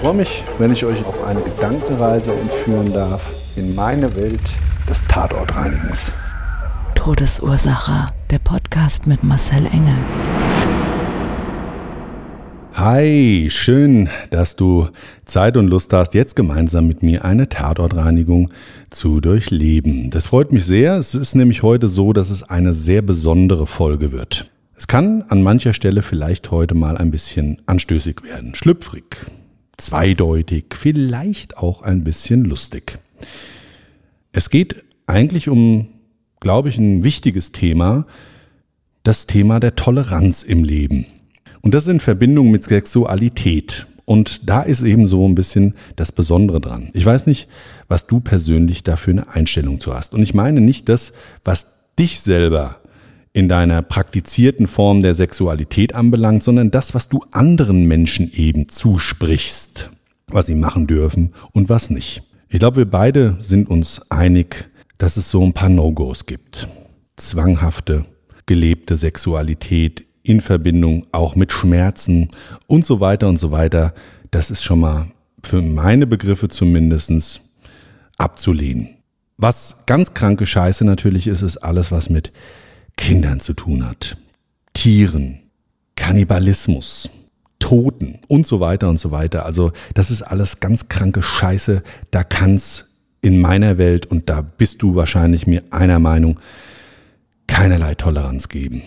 Ich freue mich, wenn ich euch auf eine Gedankenreise entführen darf in meine Welt des Tatortreinigens. Todesursache. Der Podcast mit Marcel Engel. Hi, schön, dass du Zeit und Lust hast, jetzt gemeinsam mit mir eine Tatortreinigung zu durchleben. Das freut mich sehr. Es ist nämlich heute so, dass es eine sehr besondere Folge wird. Es kann an mancher Stelle vielleicht heute mal ein bisschen anstößig werden, schlüpfrig, zweideutig, vielleicht auch ein bisschen lustig. Es geht eigentlich um, glaube ich, ein wichtiges Thema, das Thema der Toleranz im Leben. Und das in Verbindung mit Sexualität. Und da ist eben so ein bisschen das Besondere dran. Ich weiß nicht, was du persönlich dafür eine Einstellung zu hast. Und ich meine nicht das, was dich selber in deiner praktizierten Form der Sexualität anbelangt, sondern das, was du anderen Menschen eben zusprichst, was sie machen dürfen und was nicht. Ich glaube, wir beide sind uns einig, dass es so ein paar No-Gos gibt. Zwanghafte, gelebte Sexualität in Verbindung auch mit Schmerzen und so weiter und so weiter, das ist schon mal für meine Begriffe zumindest abzulehnen. Was ganz kranke Scheiße natürlich ist, ist alles, was mit Kindern zu tun hat. Tieren, Kannibalismus, Toten und so weiter und so weiter. Also das ist alles ganz kranke Scheiße. Da kann's in meiner Welt, und da bist du wahrscheinlich mir einer Meinung, keinerlei Toleranz geben.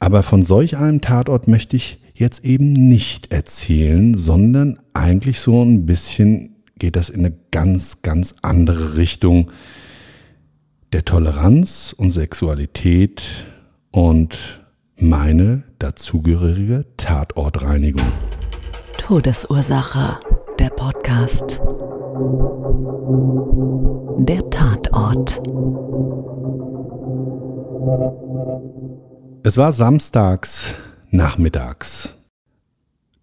Aber von solch einem Tatort möchte ich jetzt eben nicht erzählen, sondern eigentlich so ein bisschen geht das in eine ganz, ganz andere Richtung der Toleranz und Sexualität und meine dazugehörige Tatortreinigung. Todesursache. Der Podcast. Der Tatort. Es war samstags nachmittags.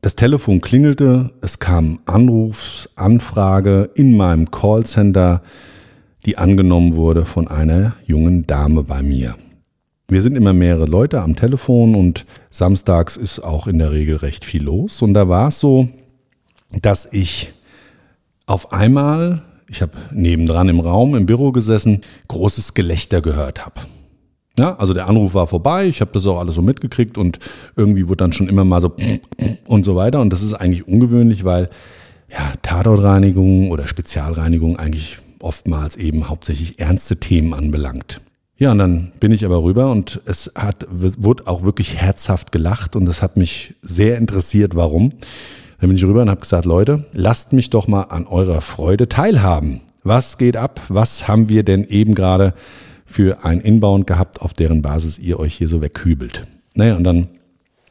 Das Telefon klingelte, es kam Anrufsanfrage in meinem Callcenter, die angenommen wurde von einer jungen Dame bei mir. Wir sind immer mehrere Leute am Telefon und samstags ist auch in der Regel recht viel los. Und da war es so, dass ich auf einmal, ich habe nebendran im Raum im Büro gesessen, großes Gelächter gehört habe. Ja, also der Anruf war vorbei, ich habe das auch alles so mitgekriegt und irgendwie wurde dann schon immer mal so und so weiter. Und das ist eigentlich ungewöhnlich, weil ja, Tatortreinigung oder Spezialreinigung eigentlich oftmals eben hauptsächlich ernste Themen anbelangt. Ja, und dann bin ich aber rüber und es hat, wurde auch wirklich herzhaft gelacht und das hat mich sehr interessiert, warum. Dann bin ich rüber und habe gesagt, Leute, lasst mich doch mal an eurer Freude teilhaben. Was geht ab? Was haben wir denn eben gerade für ein Inbound gehabt, auf deren Basis ihr euch hier so wegkübelt. Naja, und dann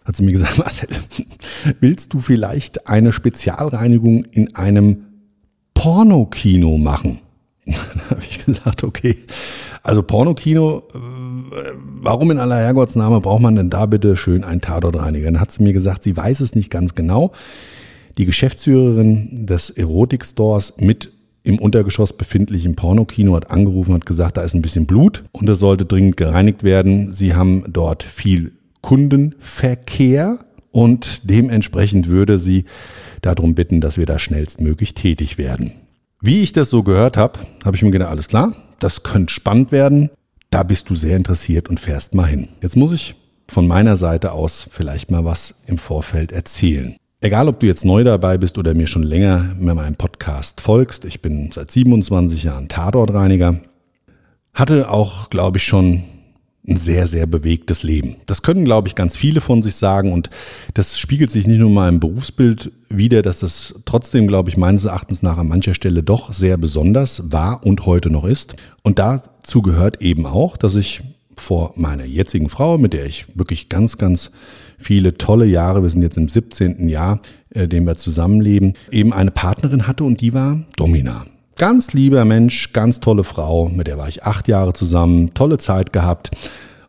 hat sie mir gesagt, Marcel, willst du vielleicht eine Spezialreinigung in einem Pornokino machen? Dann habe ich gesagt, okay, also Pornokino, äh, warum in aller Herrgottsname braucht man denn da bitte schön einen Tatortreiniger? Dann hat sie mir gesagt, sie weiß es nicht ganz genau. Die Geschäftsführerin des Erotikstores mit im Untergeschoss befindlichen Pornokino hat angerufen und gesagt, da ist ein bisschen Blut und es sollte dringend gereinigt werden. Sie haben dort viel Kundenverkehr und dementsprechend würde sie darum bitten, dass wir da schnellstmöglich tätig werden. Wie ich das so gehört habe, habe ich mir gedacht, alles klar, das könnte spannend werden. Da bist du sehr interessiert und fährst mal hin. Jetzt muss ich von meiner Seite aus vielleicht mal was im Vorfeld erzählen. Egal, ob du jetzt neu dabei bist oder mir schon länger mit meinem Podcast folgst, ich bin seit 27 Jahren Tatortreiniger, hatte auch, glaube ich, schon ein sehr, sehr bewegtes Leben. Das können, glaube ich, ganz viele von sich sagen und das spiegelt sich nicht nur in meinem Berufsbild wider, dass das trotzdem, glaube ich, meines Erachtens nach an mancher Stelle doch sehr besonders war und heute noch ist. Und dazu gehört eben auch, dass ich vor meiner jetzigen Frau, mit der ich wirklich ganz, ganz viele tolle Jahre, wir sind jetzt im 17. Jahr, äh, dem wir zusammenleben, eben eine Partnerin hatte und die war Domina. Ganz lieber Mensch, ganz tolle Frau, mit der war ich acht Jahre zusammen, tolle Zeit gehabt.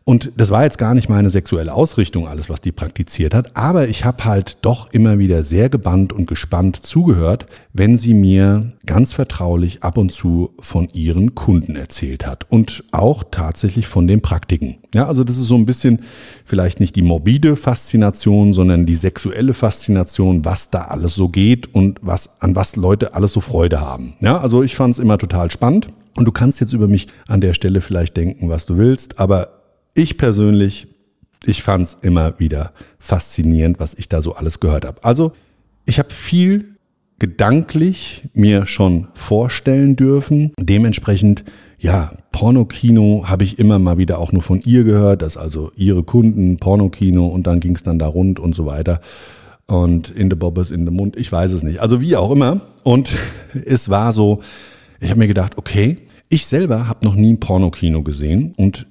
Und das war jetzt gar nicht meine sexuelle Ausrichtung, alles, was die praktiziert hat, aber ich habe halt doch immer wieder sehr gebannt und gespannt zugehört, wenn sie mir ganz vertraulich ab und zu von ihren Kunden erzählt hat und auch tatsächlich von den Praktiken. Ja, also das ist so ein bisschen vielleicht nicht die morbide Faszination, sondern die sexuelle Faszination, was da alles so geht und was an was Leute alles so Freude haben. Ja, also ich fand es immer total spannend. Und du kannst jetzt über mich an der Stelle vielleicht denken, was du willst, aber ich persönlich, ich fand es immer wieder faszinierend, was ich da so alles gehört habe. Also ich habe viel gedanklich mir schon vorstellen dürfen. Dementsprechend, ja, Pornokino habe ich immer mal wieder auch nur von ihr gehört, dass also ihre Kunden Pornokino und dann ging es dann da rund und so weiter. Und in the Bobbers, in the Mund, ich weiß es nicht. Also wie auch immer. Und es war so, ich habe mir gedacht, okay, ich selber habe noch nie ein Pornokino gesehen und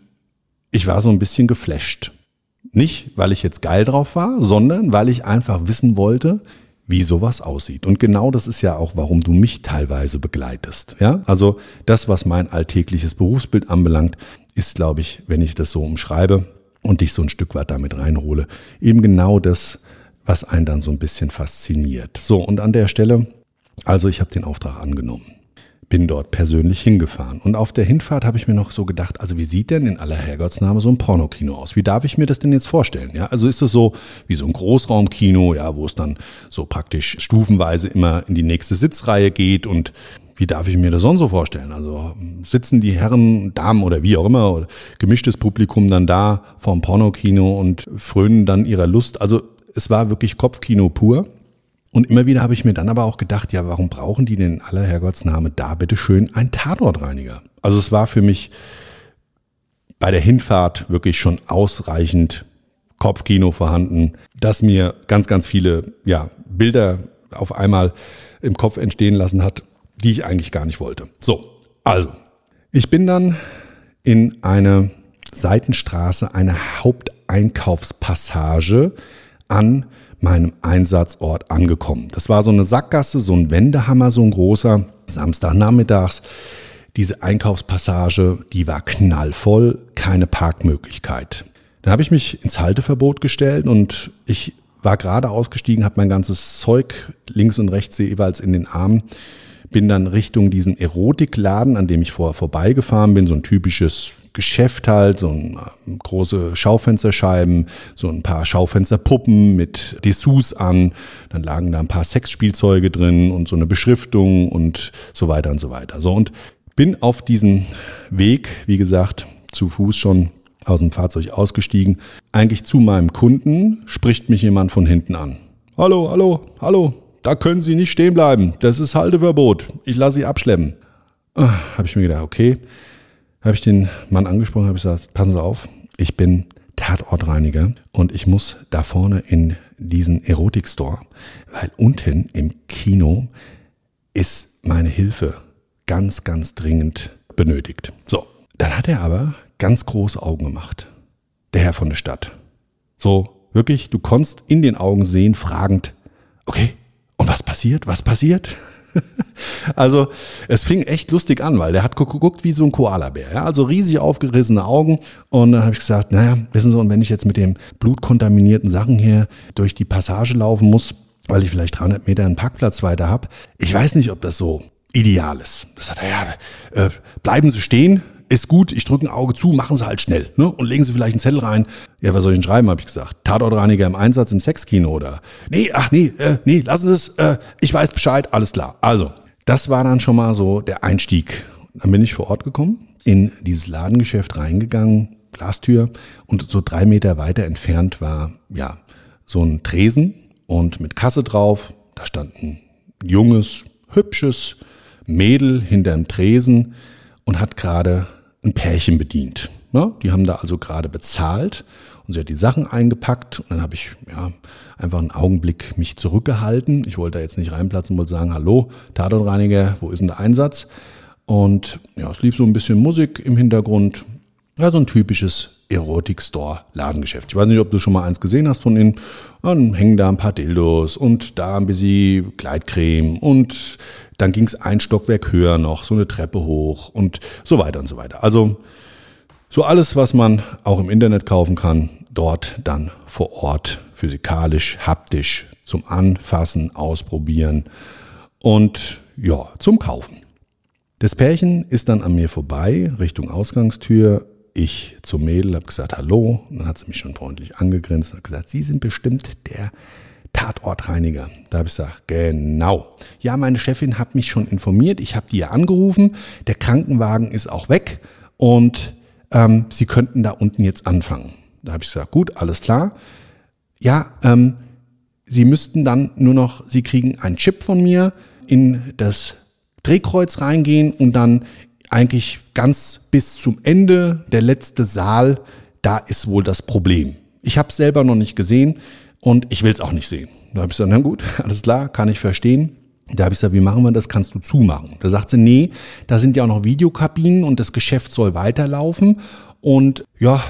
ich war so ein bisschen geflasht. Nicht, weil ich jetzt geil drauf war, sondern weil ich einfach wissen wollte, wie sowas aussieht. Und genau das ist ja auch, warum du mich teilweise begleitest. Ja, also das, was mein alltägliches Berufsbild anbelangt, ist, glaube ich, wenn ich das so umschreibe und dich so ein Stück weit damit reinhole, eben genau das, was einen dann so ein bisschen fasziniert. So, und an der Stelle, also ich habe den Auftrag angenommen bin dort persönlich hingefahren. Und auf der Hinfahrt habe ich mir noch so gedacht, also wie sieht denn in aller Herrgottsname so ein Pornokino aus? Wie darf ich mir das denn jetzt vorstellen? Ja, also ist es so wie so ein Großraumkino, ja, wo es dann so praktisch stufenweise immer in die nächste Sitzreihe geht und wie darf ich mir das sonst so vorstellen? Also sitzen die Herren, Damen oder wie auch immer, oder gemischtes Publikum dann da vorm Pornokino und frönen dann ihrer Lust. Also es war wirklich Kopfkino pur. Und immer wieder habe ich mir dann aber auch gedacht, ja, warum brauchen die denn in aller Herrgottsname da bitte schön einen Tatortreiniger? Also es war für mich bei der Hinfahrt wirklich schon ausreichend Kopfkino vorhanden, dass mir ganz, ganz viele ja, Bilder auf einmal im Kopf entstehen lassen hat, die ich eigentlich gar nicht wollte. So, also, ich bin dann in eine Seitenstraße, eine Haupteinkaufspassage an meinem Einsatzort angekommen. Das war so eine Sackgasse, so ein Wendehammer, so ein großer, Samstagnachmittags. Diese Einkaufspassage, die war knallvoll, keine Parkmöglichkeit. Dann habe ich mich ins Halteverbot gestellt und ich war gerade ausgestiegen, habe mein ganzes Zeug links und rechts jeweils in den Armen, bin dann Richtung diesen Erotikladen, an dem ich vorher vorbeigefahren bin, so ein typisches Geschäft halt, so ein, äh, große Schaufensterscheiben, so ein paar Schaufensterpuppen mit Dessous an, dann lagen da ein paar Sexspielzeuge drin und so eine Beschriftung und so weiter und so weiter. So und bin auf diesen Weg, wie gesagt, zu Fuß schon aus dem Fahrzeug ausgestiegen. Eigentlich zu meinem Kunden spricht mich jemand von hinten an. Hallo, hallo, hallo, da können Sie nicht stehen bleiben. Das ist Halteverbot. Ich lasse Sie abschleppen. Ah, habe ich mir gedacht, okay habe ich den Mann angesprochen, habe gesagt, passen Sie auf, ich bin Tatortreiniger und ich muss da vorne in diesen Erotikstore, weil unten im Kino ist meine Hilfe ganz, ganz dringend benötigt. So, dann hat er aber ganz große Augen gemacht. Der Herr von der Stadt. So, wirklich, du konntest in den Augen sehen, fragend, okay, und was passiert? Was passiert? also es fing echt lustig an, weil der hat geguckt wie so ein Koalabär. Ja? Also riesig aufgerissene Augen. Und dann habe ich gesagt, naja, wissen Sie, und wenn ich jetzt mit dem blutkontaminierten Sachen hier durch die Passage laufen muss, weil ich vielleicht 300 Meter einen Parkplatz weiter habe, ich weiß nicht, ob das so ideal ist. Das sagt er, ja, äh, bleiben Sie stehen, ist gut, ich drücke ein Auge zu, machen Sie halt schnell. Ne? Und legen Sie vielleicht einen Zettel rein. Ja, was soll ich denn schreiben, habe ich gesagt. Tatortreiniger im Einsatz im Sexkino oder? Nee, ach nee, äh, nee, lassen Sie es, äh, ich weiß Bescheid, alles klar. Also, das war dann schon mal so der Einstieg. Dann bin ich vor Ort gekommen, in dieses Ladengeschäft reingegangen, Glastür und so drei Meter weiter entfernt war, ja, so ein Tresen und mit Kasse drauf. Da stand ein junges, hübsches Mädel hinterm Tresen und hat gerade ein Pärchen bedient. Ja, die haben da also gerade bezahlt und sie hat die Sachen eingepackt und dann habe ich ja einfach einen Augenblick mich zurückgehalten. Ich wollte da jetzt nicht reinplatzen, wollte sagen, hallo, Tatortreiniger, wo ist denn der Einsatz? Und ja, es lief so ein bisschen Musik im Hintergrund. Ja, so ein typisches Erotik-Store-Ladengeschäft. Ich weiß nicht, ob du schon mal eins gesehen hast von innen. Dann hängen da ein paar Dildos und da ein bisschen Kleidcreme und dann ging es ein Stockwerk höher noch, so eine Treppe hoch und so weiter und so weiter. Also so alles, was man auch im Internet kaufen kann, dort dann vor Ort physikalisch, haptisch zum Anfassen, Ausprobieren und ja, zum Kaufen. Das Pärchen ist dann an mir vorbei, Richtung Ausgangstür. Ich zum Mädel, habe gesagt, hallo. Dann hat sie mich schon freundlich angegrinst und gesagt, Sie sind bestimmt der Tatortreiniger. Da habe ich gesagt, genau. Ja, meine Chefin hat mich schon informiert. Ich habe die ja angerufen. Der Krankenwagen ist auch weg und ähm, Sie könnten da unten jetzt anfangen. Da habe ich gesagt, gut, alles klar. Ja, ähm, Sie müssten dann nur noch, Sie kriegen einen Chip von mir in das Drehkreuz reingehen und dann eigentlich ganz bis zum Ende, der letzte Saal, da ist wohl das Problem. Ich habe es selber noch nicht gesehen und ich will es auch nicht sehen. Da habe ich gesagt, na gut, alles klar, kann ich verstehen. Da habe ich gesagt, wie machen wir das? Kannst du zumachen? Da sagt sie, nee, da sind ja auch noch Videokabinen und das Geschäft soll weiterlaufen. Und ja,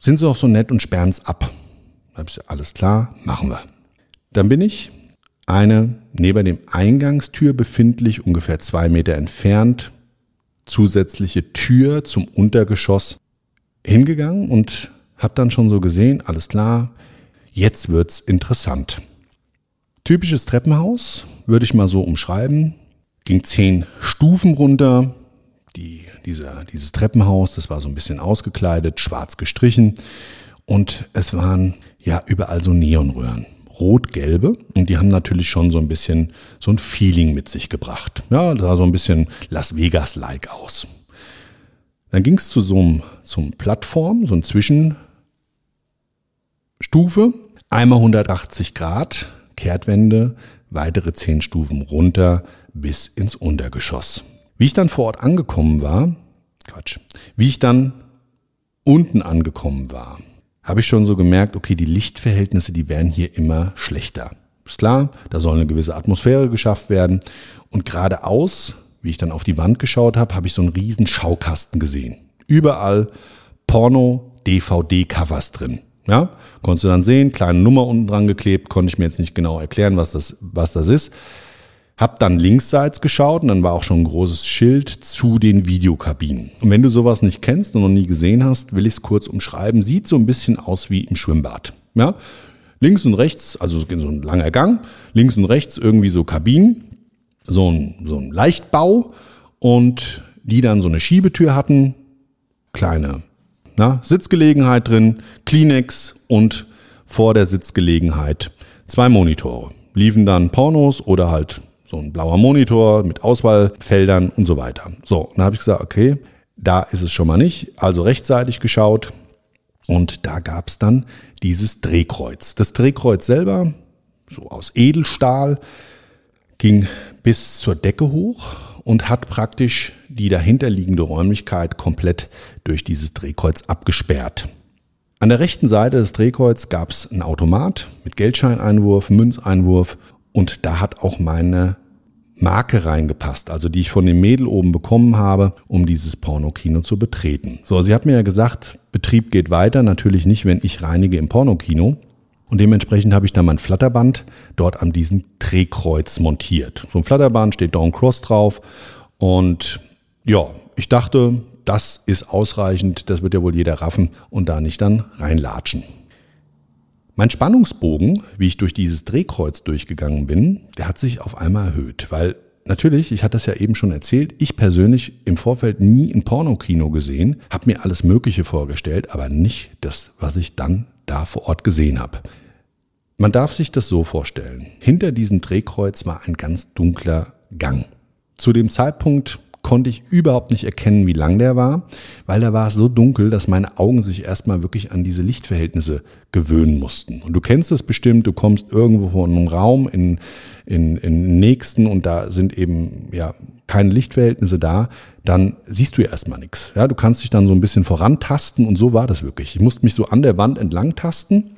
sind sie auch so nett und sperren es ab. Da habe ich gesagt, alles klar, machen wir. Dann bin ich eine neben dem Eingangstür befindlich, ungefähr zwei Meter entfernt, zusätzliche Tür zum Untergeschoss hingegangen und habe dann schon so gesehen, alles klar, jetzt wird's interessant. Typisches Treppenhaus, würde ich mal so umschreiben, ging zehn Stufen runter. Die, dieser, dieses Treppenhaus, das war so ein bisschen ausgekleidet, schwarz gestrichen und es waren ja überall so Neonröhren rot-gelbe und die haben natürlich schon so ein bisschen so ein Feeling mit sich gebracht. Ja, das sah so ein bisschen Las Vegas-like aus. Dann ging es zu so einem zum Plattform, so ein Zwischenstufe, einmal 180 Grad, Kehrtwende, weitere 10 Stufen runter bis ins Untergeschoss. Wie ich dann vor Ort angekommen war, Quatsch, wie ich dann unten angekommen war, habe ich schon so gemerkt, okay, die Lichtverhältnisse, die werden hier immer schlechter. Ist klar, da soll eine gewisse Atmosphäre geschafft werden. Und geradeaus, wie ich dann auf die Wand geschaut habe, habe ich so einen riesen Schaukasten gesehen. Überall Porno, DVD-Covers drin. Ja, konntest du dann sehen, kleine Nummer unten dran geklebt, konnte ich mir jetzt nicht genau erklären, was das, was das ist. Hab dann linksseits geschaut und dann war auch schon ein großes Schild zu den Videokabinen. Und wenn du sowas nicht kennst und noch nie gesehen hast, will ich es kurz umschreiben. Sieht so ein bisschen aus wie im Schwimmbad. Ja? Links und rechts, also so ein langer Gang, links und rechts irgendwie so Kabinen, so ein, so ein Leichtbau und die dann so eine Schiebetür hatten, kleine na, Sitzgelegenheit drin, Kleenex und vor der Sitzgelegenheit zwei Monitore. Liefen dann Pornos oder halt so ein blauer Monitor mit Auswahlfeldern und so weiter. So, dann habe ich gesagt, okay, da ist es schon mal nicht. Also rechtzeitig geschaut und da gab es dann dieses Drehkreuz. Das Drehkreuz selber, so aus Edelstahl, ging bis zur Decke hoch und hat praktisch die dahinterliegende Räumlichkeit komplett durch dieses Drehkreuz abgesperrt. An der rechten Seite des Drehkreuz gab es einen Automat mit Geldscheineinwurf, Münzeinwurf und da hat auch meine Marke reingepasst, also die ich von dem Mädel oben bekommen habe, um dieses Pornokino zu betreten. So, sie hat mir ja gesagt, Betrieb geht weiter, natürlich nicht, wenn ich reinige im Pornokino. Und dementsprechend habe ich dann mein Flatterband dort an diesem Drehkreuz montiert. So ein Flatterband steht Down Cross drauf. Und ja, ich dachte, das ist ausreichend, das wird ja wohl jeder raffen und da nicht dann reinlatschen. Mein Spannungsbogen, wie ich durch dieses Drehkreuz durchgegangen bin, der hat sich auf einmal erhöht, weil natürlich, ich hatte das ja eben schon erzählt, ich persönlich im Vorfeld nie ein Pornokino gesehen, habe mir alles Mögliche vorgestellt, aber nicht das, was ich dann da vor Ort gesehen habe. Man darf sich das so vorstellen. Hinter diesem Drehkreuz war ein ganz dunkler Gang. Zu dem Zeitpunkt konnte ich überhaupt nicht erkennen, wie lang der war, weil da war es so dunkel, dass meine Augen sich erstmal wirklich an diese Lichtverhältnisse gewöhnen mussten. Und du kennst es bestimmt, du kommst irgendwo von einem Raum in, in, in den nächsten und da sind eben ja keine Lichtverhältnisse da, dann siehst du ja erstmal nichts. Ja, du kannst dich dann so ein bisschen vorantasten und so war das wirklich. Ich musste mich so an der Wand entlang tasten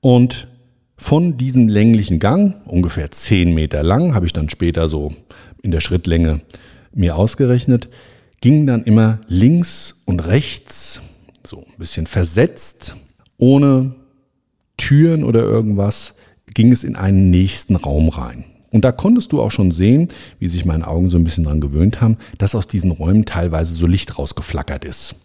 und von diesem länglichen Gang, ungefähr zehn Meter lang, habe ich dann später so in der Schrittlänge mir ausgerechnet, ging dann immer links und rechts, so ein bisschen versetzt, ohne Türen oder irgendwas, ging es in einen nächsten Raum rein. Und da konntest du auch schon sehen, wie sich meine Augen so ein bisschen dran gewöhnt haben, dass aus diesen Räumen teilweise so Licht rausgeflackert ist.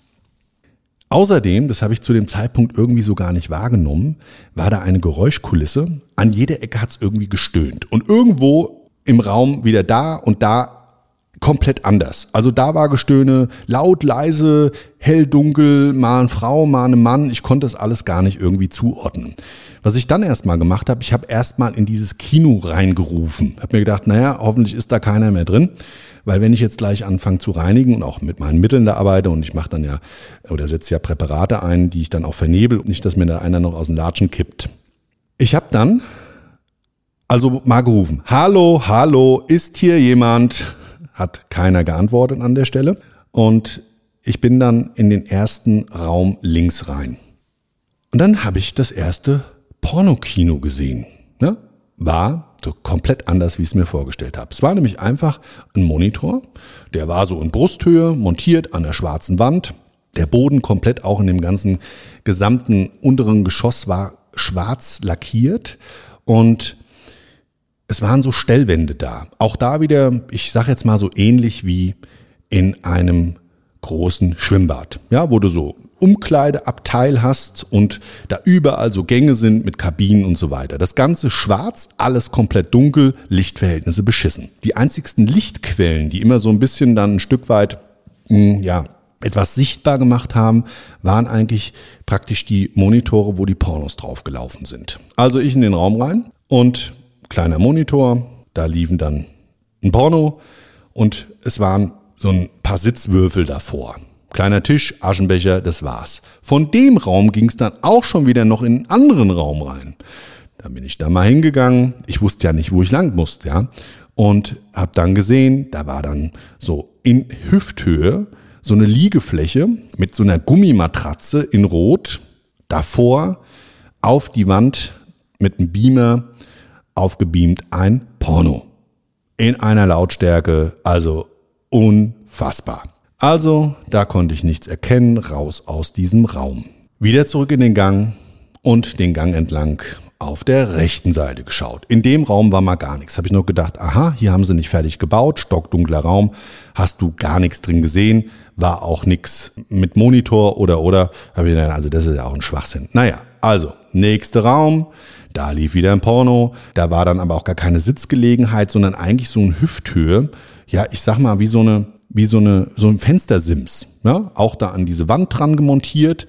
Außerdem, das habe ich zu dem Zeitpunkt irgendwie so gar nicht wahrgenommen, war da eine Geräuschkulisse. An jeder Ecke hat es irgendwie gestöhnt. Und irgendwo im Raum wieder da und da komplett anders. Also da war Gestöhne laut, leise, hell, dunkel, mal eine Frau, mal ein Mann. Ich konnte das alles gar nicht irgendwie zuordnen. Was ich dann erstmal gemacht habe, ich habe erstmal in dieses Kino reingerufen. Habe mir gedacht, naja, hoffentlich ist da keiner mehr drin. Weil wenn ich jetzt gleich anfange zu reinigen und auch mit meinen Mitteln da arbeite und ich mache dann ja oder setze ja Präparate ein, die ich dann auch vernebel, nicht, dass mir da einer noch aus dem Latschen kippt. Ich habe dann also mal gerufen, hallo, hallo, ist hier jemand? Hat keiner geantwortet an der Stelle. Und ich bin dann in den ersten Raum links rein. Und dann habe ich das erste Pornokino gesehen. Ne? War so komplett anders, wie ich es mir vorgestellt habe. Es war nämlich einfach ein Monitor, der war so in Brusthöhe, montiert an der schwarzen Wand. Der Boden komplett auch in dem ganzen gesamten unteren Geschoss war schwarz lackiert und es waren so Stellwände da. Auch da wieder, ich sage jetzt mal so ähnlich wie in einem großen Schwimmbad, ja, wo du so Umkleideabteil hast und da überall so Gänge sind mit Kabinen und so weiter. Das Ganze schwarz, alles komplett dunkel, Lichtverhältnisse beschissen. Die einzigsten Lichtquellen, die immer so ein bisschen dann ein Stück weit, mh, hm, ja, etwas sichtbar gemacht haben, waren eigentlich praktisch die Monitore, wo die Pornos draufgelaufen sind. Also ich in den Raum rein und kleiner Monitor, da liefen dann ein Porno und es waren so ein paar Sitzwürfel davor. Kleiner Tisch, Aschenbecher, das war's. Von dem Raum ging es dann auch schon wieder noch in einen anderen Raum rein. Dann bin ich da mal hingegangen. Ich wusste ja nicht, wo ich lang musste, ja. Und habe dann gesehen, da war dann so in Hüfthöhe so eine Liegefläche mit so einer Gummimatratze in Rot. Davor auf die Wand mit einem Beamer aufgebeamt ein Porno. In einer Lautstärke, also unfassbar. Also, da konnte ich nichts erkennen, raus aus diesem Raum. Wieder zurück in den Gang und den Gang entlang auf der rechten Seite geschaut. In dem Raum war mal gar nichts. Habe ich noch gedacht, aha, hier haben sie nicht fertig gebaut, stockdunkler Raum, hast du gar nichts drin gesehen, war auch nichts mit Monitor oder oder. Habe ich gedacht, also das ist ja auch ein Schwachsinn. Naja, also nächster Raum, da lief wieder ein Porno, da war dann aber auch gar keine Sitzgelegenheit, sondern eigentlich so eine Hüfthöhe. Ja, ich sag mal, wie so eine wie so, eine, so ein Fenstersims, ja, auch da an diese Wand dran gemontiert.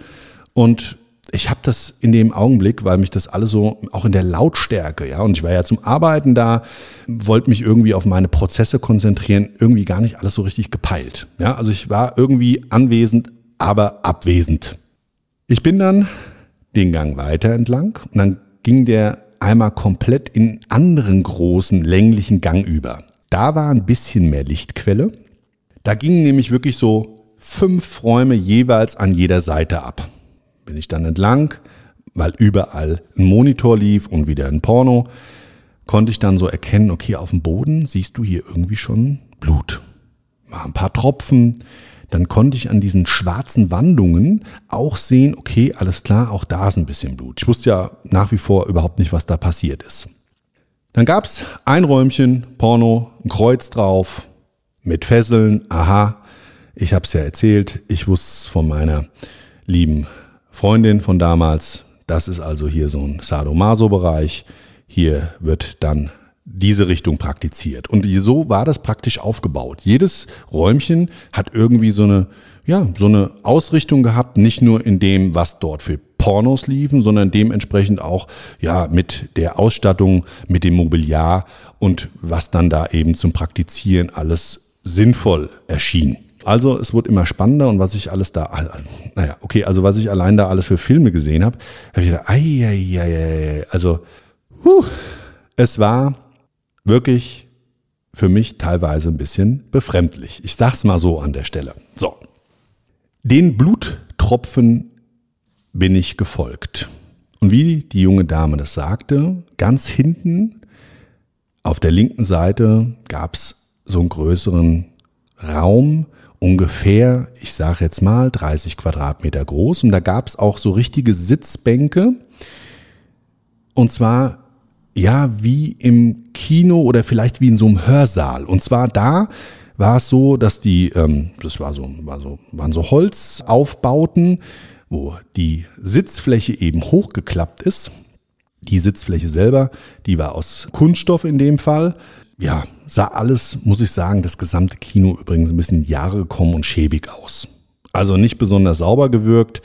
Und ich habe das in dem Augenblick, weil mich das alles so, auch in der Lautstärke, ja, und ich war ja zum Arbeiten da, wollte mich irgendwie auf meine Prozesse konzentrieren, irgendwie gar nicht alles so richtig gepeilt. Ja, also ich war irgendwie anwesend, aber abwesend. Ich bin dann den Gang weiter entlang und dann ging der einmal komplett in anderen großen länglichen Gang über. Da war ein bisschen mehr Lichtquelle. Da gingen nämlich wirklich so fünf Räume jeweils an jeder Seite ab. Bin ich dann entlang, weil überall ein Monitor lief und wieder ein Porno, konnte ich dann so erkennen, okay, auf dem Boden siehst du hier irgendwie schon Blut. War ein paar Tropfen. Dann konnte ich an diesen schwarzen Wandungen auch sehen, okay, alles klar, auch da ist ein bisschen Blut. Ich wusste ja nach wie vor überhaupt nicht, was da passiert ist. Dann gab's ein Räumchen, Porno, ein Kreuz drauf, mit Fesseln, aha, ich habe es ja erzählt, ich wusste von meiner lieben Freundin von damals, das ist also hier so ein Sadomaso-Bereich, hier wird dann diese Richtung praktiziert. Und so war das praktisch aufgebaut. Jedes Räumchen hat irgendwie so eine, ja, so eine Ausrichtung gehabt, nicht nur in dem, was dort für Pornos liefen, sondern dementsprechend auch, ja, mit der Ausstattung, mit dem Mobiliar und was dann da eben zum Praktizieren alles sinnvoll erschien. Also es wurde immer spannender und was ich alles da, naja, okay, also was ich allein da alles für Filme gesehen habe, habe ich gedacht, ai, ai, ai, ai, also huh, es war wirklich für mich teilweise ein bisschen befremdlich. Ich sag's mal so an der Stelle. So. Den Bluttropfen bin ich gefolgt. Und wie die junge Dame das sagte, ganz hinten auf der linken Seite gab's so einen größeren Raum, ungefähr, ich sage jetzt mal, 30 Quadratmeter groß. Und da gab es auch so richtige Sitzbänke. Und zwar, ja, wie im Kino oder vielleicht wie in so einem Hörsaal. Und zwar da war es so, dass die, ähm, das war so, war so, waren so Holzaufbauten, wo die Sitzfläche eben hochgeklappt ist. Die Sitzfläche selber, die war aus Kunststoff in dem Fall ja, sah alles, muss ich sagen, das gesamte Kino übrigens ein bisschen Jahre gekommen und schäbig aus. Also nicht besonders sauber gewirkt,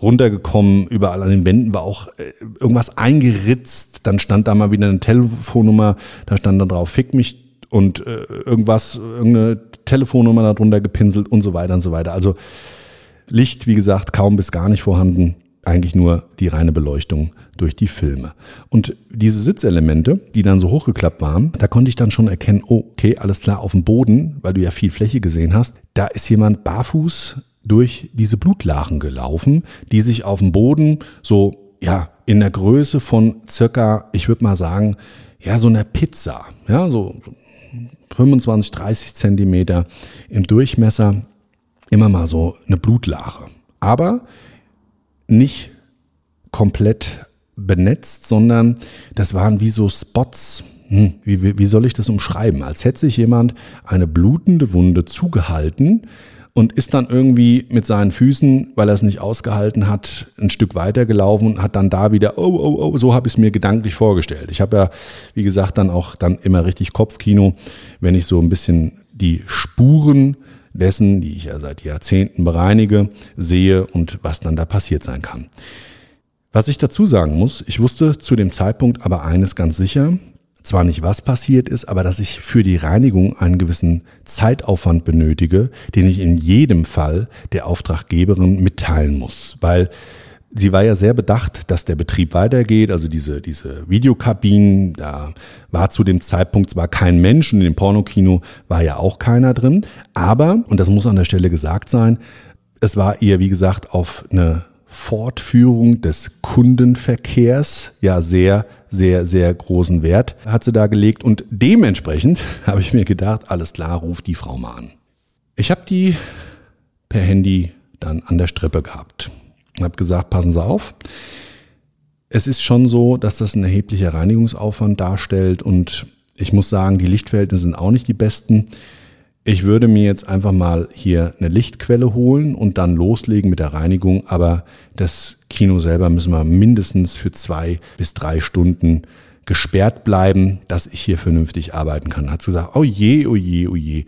runtergekommen, überall an den Wänden war auch äh, irgendwas eingeritzt, dann stand da mal wieder eine Telefonnummer, da stand dann drauf, fick mich und äh, irgendwas, irgendeine Telefonnummer darunter gepinselt und so weiter und so weiter. Also Licht, wie gesagt, kaum bis gar nicht vorhanden eigentlich nur die reine Beleuchtung durch die Filme. Und diese Sitzelemente, die dann so hochgeklappt waren, da konnte ich dann schon erkennen, okay, alles klar, auf dem Boden, weil du ja viel Fläche gesehen hast, da ist jemand barfuß durch diese Blutlachen gelaufen, die sich auf dem Boden so, ja, in der Größe von circa, ich würde mal sagen, ja, so einer Pizza, ja, so 25, 30 Zentimeter im Durchmesser, immer mal so eine Blutlache. Aber nicht komplett benetzt, sondern das waren wie so Spots. Hm, wie, wie soll ich das umschreiben? Als hätte sich jemand eine blutende Wunde zugehalten und ist dann irgendwie mit seinen Füßen, weil er es nicht ausgehalten hat, ein Stück weiter gelaufen und hat dann da wieder, oh, oh, oh, so habe ich es mir gedanklich vorgestellt. Ich habe ja, wie gesagt, dann auch dann immer richtig Kopfkino, wenn ich so ein bisschen die Spuren dessen, die ich ja seit Jahrzehnten bereinige, sehe und was dann da passiert sein kann. Was ich dazu sagen muss, ich wusste zu dem Zeitpunkt aber eines ganz sicher, zwar nicht was passiert ist, aber dass ich für die Reinigung einen gewissen Zeitaufwand benötige, den ich in jedem Fall der Auftraggeberin mitteilen muss, weil sie war ja sehr bedacht, dass der Betrieb weitergeht, also diese, diese Videokabinen, da war zu dem Zeitpunkt zwar kein Mensch und in dem Pornokino war ja auch keiner drin, aber, und das muss an der Stelle gesagt sein, es war ihr, wie gesagt, auf eine Fortführung des Kundenverkehrs ja sehr, sehr, sehr großen Wert hat sie da gelegt und dementsprechend habe ich mir gedacht, alles klar, ruf die Frau mal an. Ich habe die per Handy dann an der Strippe gehabt. Ich habe gesagt, passen Sie auf. Es ist schon so, dass das ein erheblicher Reinigungsaufwand darstellt und ich muss sagen, die Lichtverhältnisse sind auch nicht die besten. Ich würde mir jetzt einfach mal hier eine Lichtquelle holen und dann loslegen mit der Reinigung, aber das Kino selber müssen wir mindestens für zwei bis drei Stunden gesperrt bleiben, dass ich hier vernünftig arbeiten kann. Hat gesagt, oh je, oh je, oh je.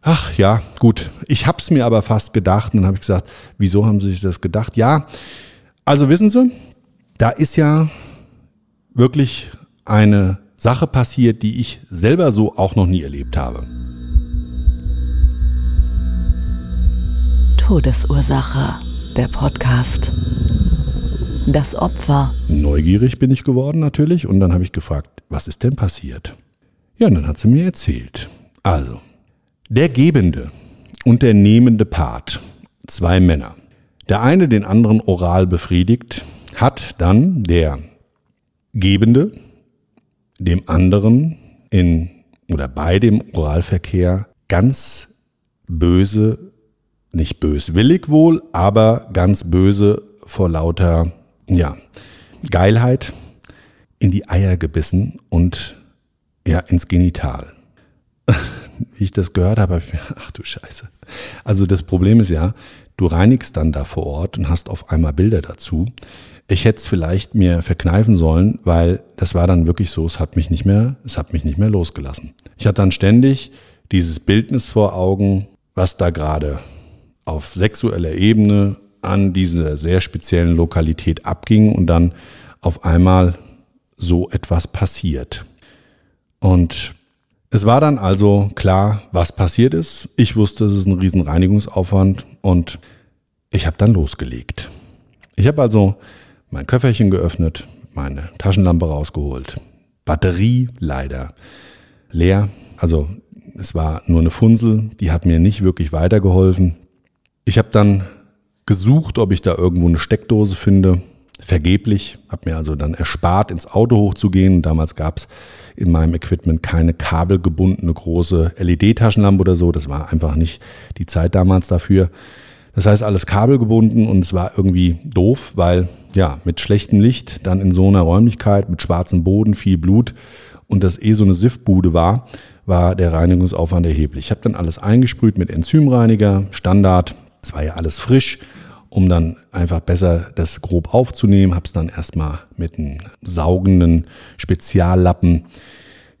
Ach ja, gut. Ich hab's mir aber fast gedacht. Und dann habe ich gesagt, wieso haben Sie sich das gedacht? Ja, also wissen Sie, da ist ja wirklich eine Sache passiert, die ich selber so auch noch nie erlebt habe. Todesursache, der Podcast. Das Opfer. Neugierig bin ich geworden natürlich und dann habe ich gefragt, was ist denn passiert? Ja, und dann hat sie mir erzählt. Also, der gebende und der nehmende Part, zwei Männer. Der eine den anderen oral befriedigt, hat dann der Gebende dem anderen in oder bei dem Oralverkehr ganz böse, nicht böswillig wohl, aber ganz böse vor lauter, ja, Geilheit in die Eier gebissen und ja, ins Genital wie ich das gehört habe, habe ich mir, ach du Scheiße. Also das Problem ist ja, du reinigst dann da vor Ort und hast auf einmal Bilder dazu. Ich hätte es vielleicht mir verkneifen sollen, weil das war dann wirklich so, es hat mich nicht mehr, es hat mich nicht mehr losgelassen. Ich hatte dann ständig dieses Bildnis vor Augen, was da gerade auf sexueller Ebene an dieser sehr speziellen Lokalität abging und dann auf einmal so etwas passiert. Und Es war dann also klar, was passiert ist. Ich wusste, es ist ein riesen Reinigungsaufwand und ich habe dann losgelegt. Ich habe also mein Köfferchen geöffnet, meine Taschenlampe rausgeholt. Batterie leider leer. Also es war nur eine Funsel, die hat mir nicht wirklich weitergeholfen. Ich habe dann gesucht, ob ich da irgendwo eine Steckdose finde. Vergeblich, habe mir also dann erspart, ins Auto hochzugehen. Damals gab es in meinem Equipment keine kabelgebundene große LED-Taschenlampe oder so. Das war einfach nicht die Zeit damals dafür. Das heißt, alles kabelgebunden und es war irgendwie doof, weil ja, mit schlechtem Licht, dann in so einer Räumlichkeit, mit schwarzem Boden, viel Blut und das eh so eine Siffbude war, war der Reinigungsaufwand erheblich. Ich habe dann alles eingesprüht mit Enzymreiniger, Standard. Es war ja alles frisch, um dann einfach besser das grob aufzunehmen. Habe es dann erstmal mit einem saugenden Speziallappen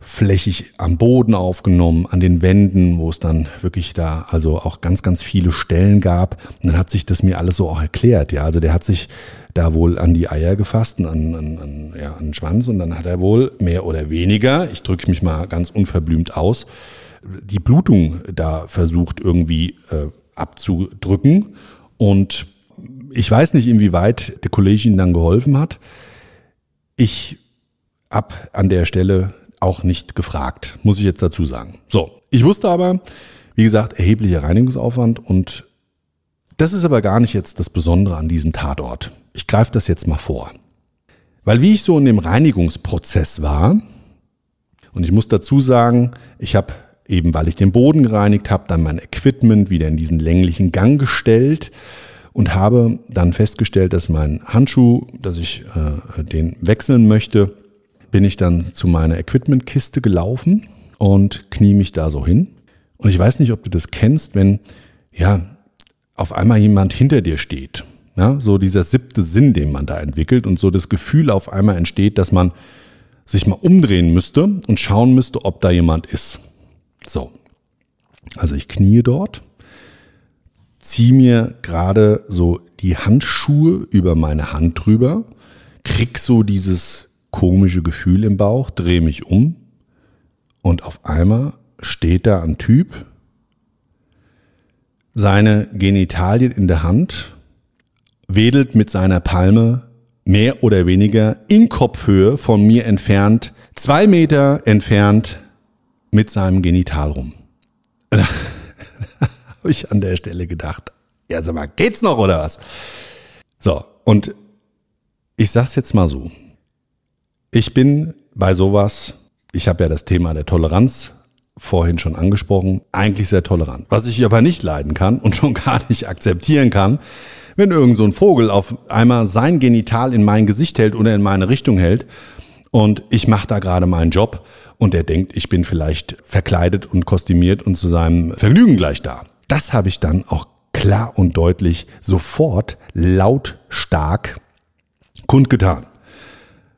flächig am Boden aufgenommen, an den Wänden, wo es dann wirklich da also auch ganz, ganz viele Stellen gab. Und dann hat sich das mir alles so auch erklärt. Ja, also der hat sich da wohl an die Eier gefasst und an, an, an, ja, an den Schwanz und dann hat er wohl mehr oder weniger, ich drücke mich mal ganz unverblümt aus, die Blutung da versucht irgendwie äh, abzudrücken und ich weiß nicht, inwieweit der Kollege Ihnen dann geholfen hat. Ich ab an der Stelle auch nicht gefragt, muss ich jetzt dazu sagen. So, ich wusste aber, wie gesagt, erheblicher Reinigungsaufwand und das ist aber gar nicht jetzt das Besondere an diesem Tatort. Ich greife das jetzt mal vor. Weil wie ich so in dem Reinigungsprozess war, und ich muss dazu sagen, ich habe eben, weil ich den Boden gereinigt habe, dann mein Equipment wieder in diesen länglichen Gang gestellt und habe dann festgestellt, dass mein Handschuh, dass ich äh, den wechseln möchte, bin ich dann zu meiner Equipmentkiste gelaufen und knie mich da so hin. Und ich weiß nicht, ob du das kennst, wenn ja auf einmal jemand hinter dir steht. Ja, so dieser siebte Sinn, den man da entwickelt und so das Gefühl auf einmal entsteht, dass man sich mal umdrehen müsste und schauen müsste, ob da jemand ist. So. Also ich knie dort, ziehe mir gerade so die Handschuhe über meine Hand drüber, krieg so dieses komische Gefühl im Bauch, drehe mich um und auf einmal steht da ein Typ, seine Genitalien in der Hand, wedelt mit seiner Palme mehr oder weniger in Kopfhöhe von mir entfernt, zwei Meter entfernt mit seinem Genital rum. Da habe ich an der Stelle gedacht, ja sag mal, geht's noch oder was? So, und ich sag's jetzt mal so. Ich bin bei sowas, ich habe ja das Thema der Toleranz vorhin schon angesprochen, eigentlich sehr tolerant. Was ich aber nicht leiden kann und schon gar nicht akzeptieren kann, wenn irgend so ein Vogel auf einmal sein Genital in mein Gesicht hält oder in meine Richtung hält und ich mache da gerade meinen Job und er denkt, ich bin vielleicht verkleidet und kostümiert und zu seinem Vergnügen gleich da. Das habe ich dann auch klar und deutlich sofort lautstark kundgetan.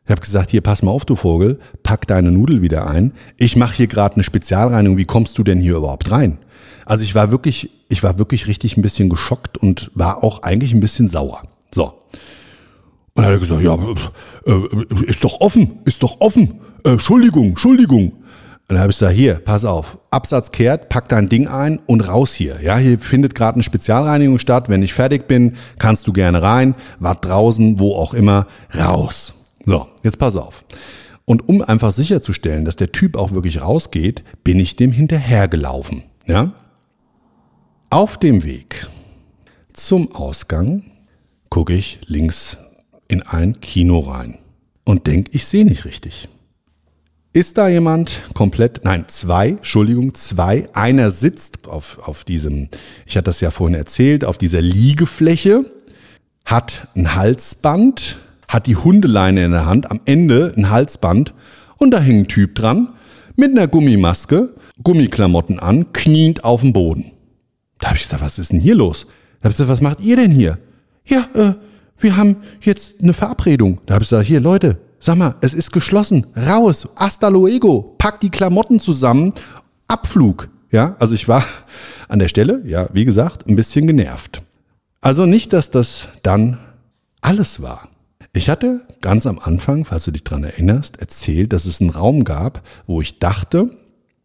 Ich habe gesagt, hier pass mal auf, du Vogel, pack deine Nudel wieder ein. Ich mache hier gerade eine Spezialreinigung. Wie kommst du denn hier überhaupt rein? Also ich war wirklich, ich war wirklich richtig ein bisschen geschockt und war auch eigentlich ein bisschen sauer. So. Und dann hat er gesagt, ja, äh, ist doch offen, ist doch offen. Äh, Entschuldigung, Entschuldigung. Und dann habe ich gesagt, hier, pass auf, Absatz kehrt, pack dein Ding ein und raus hier. Ja, hier findet gerade eine Spezialreinigung statt. Wenn ich fertig bin, kannst du gerne rein, wart draußen, wo auch immer, raus. So, jetzt pass auf. Und um einfach sicherzustellen, dass der Typ auch wirklich rausgeht, bin ich dem hinterhergelaufen. Ja? Auf dem Weg zum Ausgang gucke ich links in ein Kino rein und denke, ich sehe nicht richtig. Ist da jemand komplett, nein, zwei, Entschuldigung, zwei. Einer sitzt auf, auf diesem, ich hatte das ja vorhin erzählt, auf dieser Liegefläche, hat ein Halsband, hat die Hundeleine in der Hand, am Ende ein Halsband und da hängt ein Typ dran mit einer Gummimaske, Gummiklamotten an, kniend auf dem Boden. Da habe ich gesagt, was ist denn hier los? Da habe ich gesagt, was macht ihr denn hier? Ja, äh, wir haben jetzt eine Verabredung. Da habe ich gesagt, hier Leute, sag mal, es ist geschlossen, raus, hasta luego, pack die Klamotten zusammen, Abflug. Ja, also ich war an der Stelle, ja, wie gesagt, ein bisschen genervt. Also nicht, dass das dann alles war. Ich hatte ganz am Anfang, falls du dich dran erinnerst, erzählt, dass es einen Raum gab, wo ich dachte,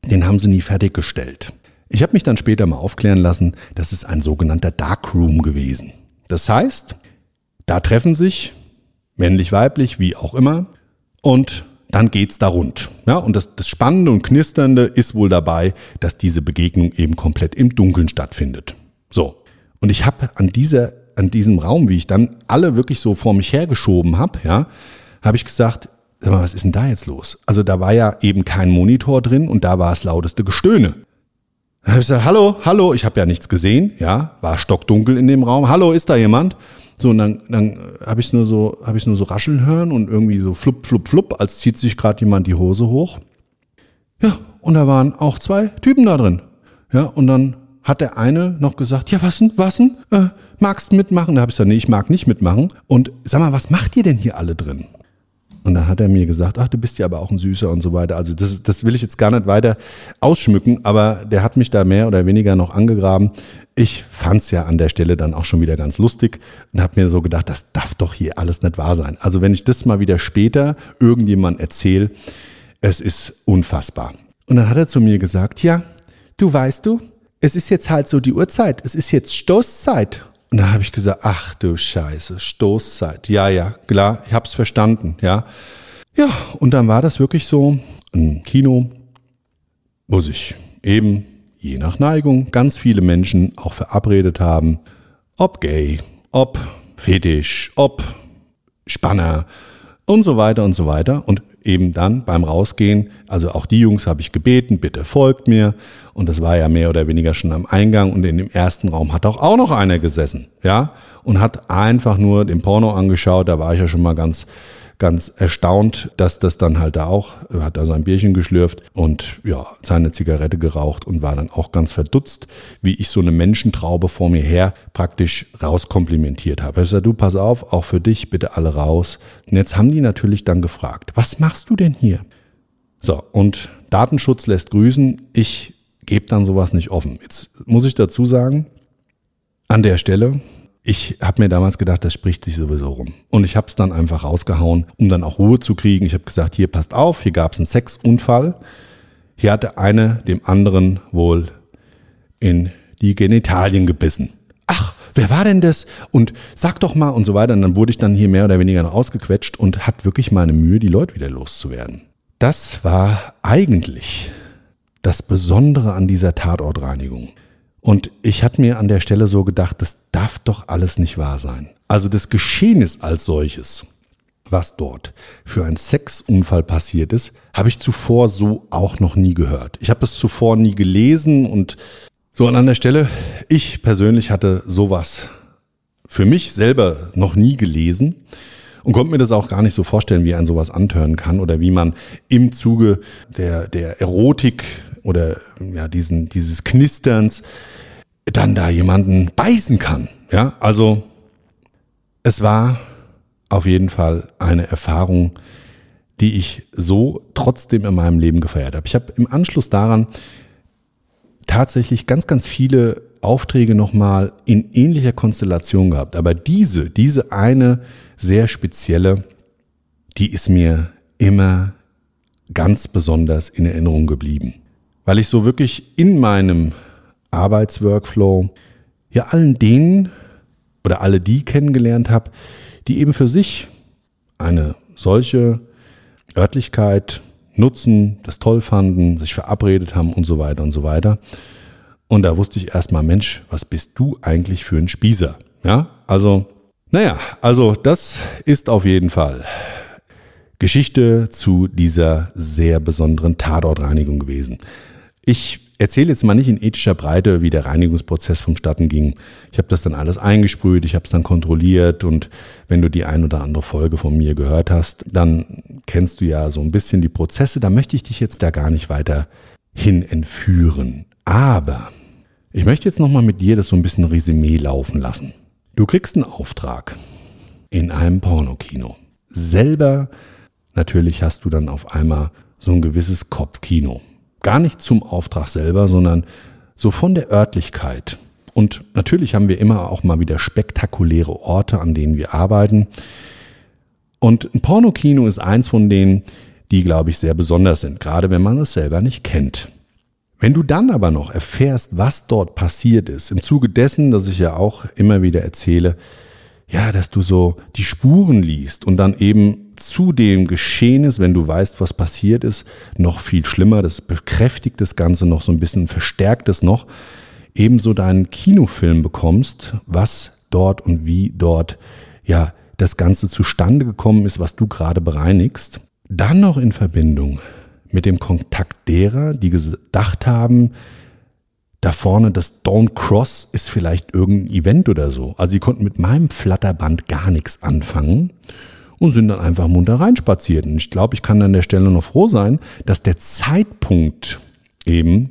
den haben sie nie fertiggestellt. Ich habe mich dann später mal aufklären lassen, das ist ein sogenannter Darkroom gewesen. Das heißt, da treffen sich männlich, weiblich, wie auch immer, und dann geht's da rund. Ja, und das, das Spannende und Knisternde ist wohl dabei, dass diese Begegnung eben komplett im Dunkeln stattfindet. So. Und ich habe an dieser, an diesem Raum, wie ich dann alle wirklich so vor mich hergeschoben habe, ja, habe ich gesagt, sag mal, was ist denn da jetzt los? Also da war ja eben kein Monitor drin und da war es lauteste Gestöhne. Dann habe ich gesagt, hallo, hallo, ich habe ja nichts gesehen, ja, war stockdunkel in dem Raum. Hallo, ist da jemand? So, und dann, dann habe ich nur so, habe ich nur so rascheln hören und irgendwie so flupp, flupp, flupp, als zieht sich gerade jemand die Hose hoch. Ja, und da waren auch zwei Typen da drin. Ja, und dann hat der eine noch gesagt, ja, was denn, was denn? Äh, magst mitmachen? Da habe ich gesagt, nee, ich mag nicht mitmachen. Und sag mal, was macht ihr denn hier alle drin? Und dann hat er mir gesagt, ach, du bist ja aber auch ein Süßer und so weiter. Also das, das will ich jetzt gar nicht weiter ausschmücken, aber der hat mich da mehr oder weniger noch angegraben. Ich fand's ja an der Stelle dann auch schon wieder ganz lustig und habe mir so gedacht, das darf doch hier alles nicht wahr sein. Also wenn ich das mal wieder später irgendjemand erzähle, es ist unfassbar. Und dann hat er zu mir gesagt, ja, du weißt du, es ist jetzt halt so die Uhrzeit, es ist jetzt Stoßzeit. Und da habe ich gesagt, ach du Scheiße, Stoßzeit. Ja, ja, klar, ich hab's verstanden, ja. Ja, und dann war das wirklich so ein Kino, wo sich eben, je nach Neigung, ganz viele Menschen auch verabredet haben, ob gay, ob fetisch, ob Spanner und so weiter und so weiter. Und eben dann beim Rausgehen, also auch die Jungs habe ich gebeten, bitte folgt mir. Und das war ja mehr oder weniger schon am Eingang und in dem ersten Raum hat auch, auch noch einer gesessen, ja, und hat einfach nur den Porno angeschaut. Da war ich ja schon mal ganz ganz erstaunt, dass das dann halt da auch, hat da sein Bierchen geschlürft und ja, seine Zigarette geraucht und war dann auch ganz verdutzt, wie ich so eine Menschentraube vor mir her praktisch rauskomplimentiert habe. Ich sage, du pass auf, auch für dich bitte alle raus. Und jetzt haben die natürlich dann gefragt, was machst du denn hier? So, und Datenschutz lässt grüßen. Ich gebe dann sowas nicht offen. Jetzt muss ich dazu sagen, an der Stelle, ich habe mir damals gedacht, das spricht sich sowieso rum. Und ich habe es dann einfach rausgehauen, um dann auch Ruhe zu kriegen. Ich habe gesagt, hier passt auf, hier gab es einen Sexunfall. Hier hatte eine dem anderen wohl in die Genitalien gebissen. Ach, wer war denn das? Und sag doch mal und so weiter. Und dann wurde ich dann hier mehr oder weniger rausgequetscht und hat wirklich meine Mühe, die Leute wieder loszuwerden. Das war eigentlich das Besondere an dieser Tatortreinigung. Und ich hatte mir an der Stelle so gedacht, das darf doch alles nicht wahr sein. Also das Geschehen ist als solches, was dort für ein Sexunfall passiert ist, habe ich zuvor so auch noch nie gehört. Ich habe es zuvor nie gelesen und so an der Stelle, ich persönlich hatte sowas für mich selber noch nie gelesen und konnte mir das auch gar nicht so vorstellen, wie ein sowas antören kann oder wie man im Zuge der, der Erotik oder ja, diesen, dieses Knisterns dann da jemanden beißen kann. Ja, also es war auf jeden Fall eine Erfahrung, die ich so trotzdem in meinem Leben gefeiert habe. Ich habe im Anschluss daran tatsächlich ganz, ganz viele Aufträge nochmal in ähnlicher Konstellation gehabt. Aber diese, diese eine sehr spezielle, die ist mir immer ganz besonders in Erinnerung geblieben. Weil ich so wirklich in meinem Arbeitsworkflow, ja allen denen oder alle die kennengelernt habe, die eben für sich eine solche Örtlichkeit nutzen, das toll fanden, sich verabredet haben und so weiter und so weiter. Und da wusste ich erstmal, Mensch, was bist du eigentlich für ein Spießer? Ja, also, naja, also das ist auf jeden Fall Geschichte zu dieser sehr besonderen Tatortreinigung gewesen. Ich erzähle jetzt mal nicht in ethischer Breite, wie der Reinigungsprozess vonstatten ging. Ich habe das dann alles eingesprüht, ich habe es dann kontrolliert und wenn du die ein oder andere Folge von mir gehört hast, dann kennst du ja so ein bisschen die Prozesse. Da möchte ich dich jetzt da gar nicht weiter hin entführen. Aber ich möchte jetzt nochmal mit dir das so ein bisschen Resümee laufen lassen. Du kriegst einen Auftrag in einem Pornokino. Selber natürlich hast du dann auf einmal so ein gewisses Kopfkino gar nicht zum Auftrag selber, sondern so von der Örtlichkeit. Und natürlich haben wir immer auch mal wieder spektakuläre Orte, an denen wir arbeiten. Und ein Pornokino ist eins von denen, die, glaube ich, sehr besonders sind, gerade wenn man es selber nicht kennt. Wenn du dann aber noch erfährst, was dort passiert ist, im Zuge dessen, dass ich ja auch immer wieder erzähle, ja, dass du so die Spuren liest und dann eben zu dem Geschehen ist, wenn du weißt, was passiert ist, noch viel schlimmer, das bekräftigt das Ganze noch so ein bisschen, verstärkt es noch, ebenso deinen Kinofilm bekommst, was dort und wie dort, ja, das Ganze zustande gekommen ist, was du gerade bereinigst. Dann noch in Verbindung mit dem Kontakt derer, die gedacht haben, da vorne das Don't Cross ist vielleicht irgendein Event oder so. Also sie konnten mit meinem Flatterband gar nichts anfangen und sind dann einfach munter reinspaziert. Und ich glaube, ich kann an der Stelle noch froh sein, dass der Zeitpunkt eben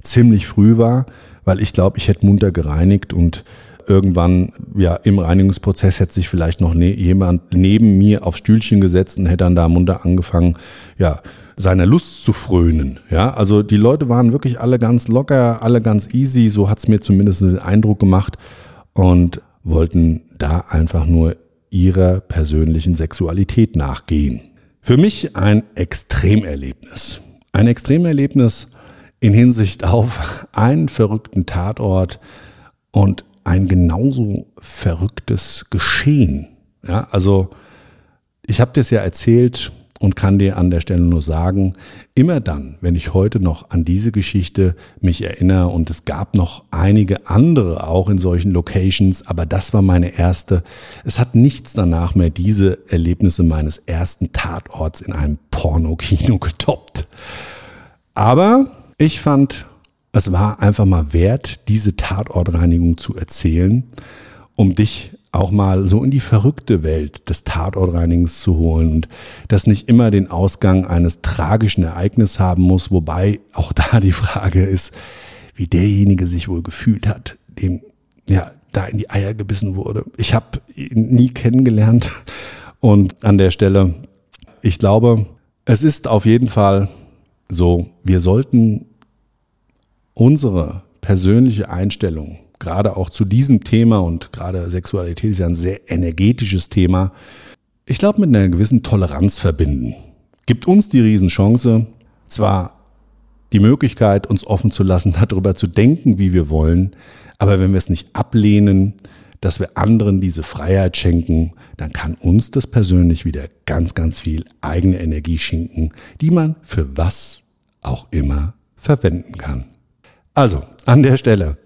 ziemlich früh war, weil ich glaube, ich hätte munter gereinigt und irgendwann ja im Reinigungsprozess hätte sich vielleicht noch ne jemand neben mir aufs Stühlchen gesetzt und hätte dann da munter angefangen, ja, seiner Lust zu frönen. Ja, also die Leute waren wirklich alle ganz locker, alle ganz easy, so hat es mir zumindest den Eindruck gemacht und wollten da einfach nur ihrer persönlichen Sexualität nachgehen. Für mich ein Extremerlebnis. Ein Extremerlebnis in Hinsicht auf einen verrückten Tatort und ein genauso verrücktes Geschehen. Ja, also ich habe das ja erzählt, und kann dir an der Stelle nur sagen, immer dann, wenn ich heute noch an diese Geschichte mich erinnere und es gab noch einige andere auch in solchen Locations, aber das war meine erste. Es hat nichts danach mehr diese Erlebnisse meines ersten Tatorts in einem Pornokino getoppt. Aber ich fand, es war einfach mal wert, diese Tatortreinigung zu erzählen, um dich auch mal so in die verrückte Welt des Tatortreinigens zu holen und das nicht immer den Ausgang eines tragischen Ereignisses haben muss, wobei auch da die Frage ist, wie derjenige sich wohl gefühlt hat, dem ja da in die Eier gebissen wurde. Ich habe ihn nie kennengelernt und an der Stelle, ich glaube, es ist auf jeden Fall so, wir sollten unsere persönliche Einstellung gerade auch zu diesem Thema und gerade Sexualität ist ja ein sehr energetisches Thema, ich glaube, mit einer gewissen Toleranz verbinden. Gibt uns die Riesenchance, zwar die Möglichkeit, uns offen zu lassen, darüber zu denken, wie wir wollen, aber wenn wir es nicht ablehnen, dass wir anderen diese Freiheit schenken, dann kann uns das persönlich wieder ganz, ganz viel eigene Energie schenken, die man für was auch immer verwenden kann. Also, an der Stelle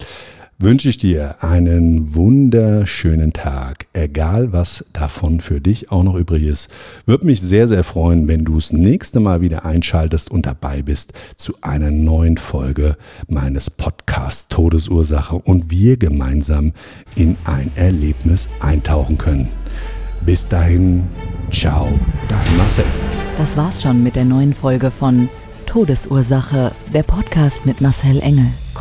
wünsche ich dir einen wunderschönen Tag. Egal, was davon für dich auch noch übrig ist. Würde mich sehr, sehr freuen, wenn du das nächste Mal wieder einschaltest und dabei bist zu einer neuen Folge meines Podcasts Todesursache und wir gemeinsam in ein Erlebnis eintauchen können. Bis dahin, ciao, dein Marcel. Das war's schon mit der neuen Folge von Todesursache, der Podcast mit Marcel Engel.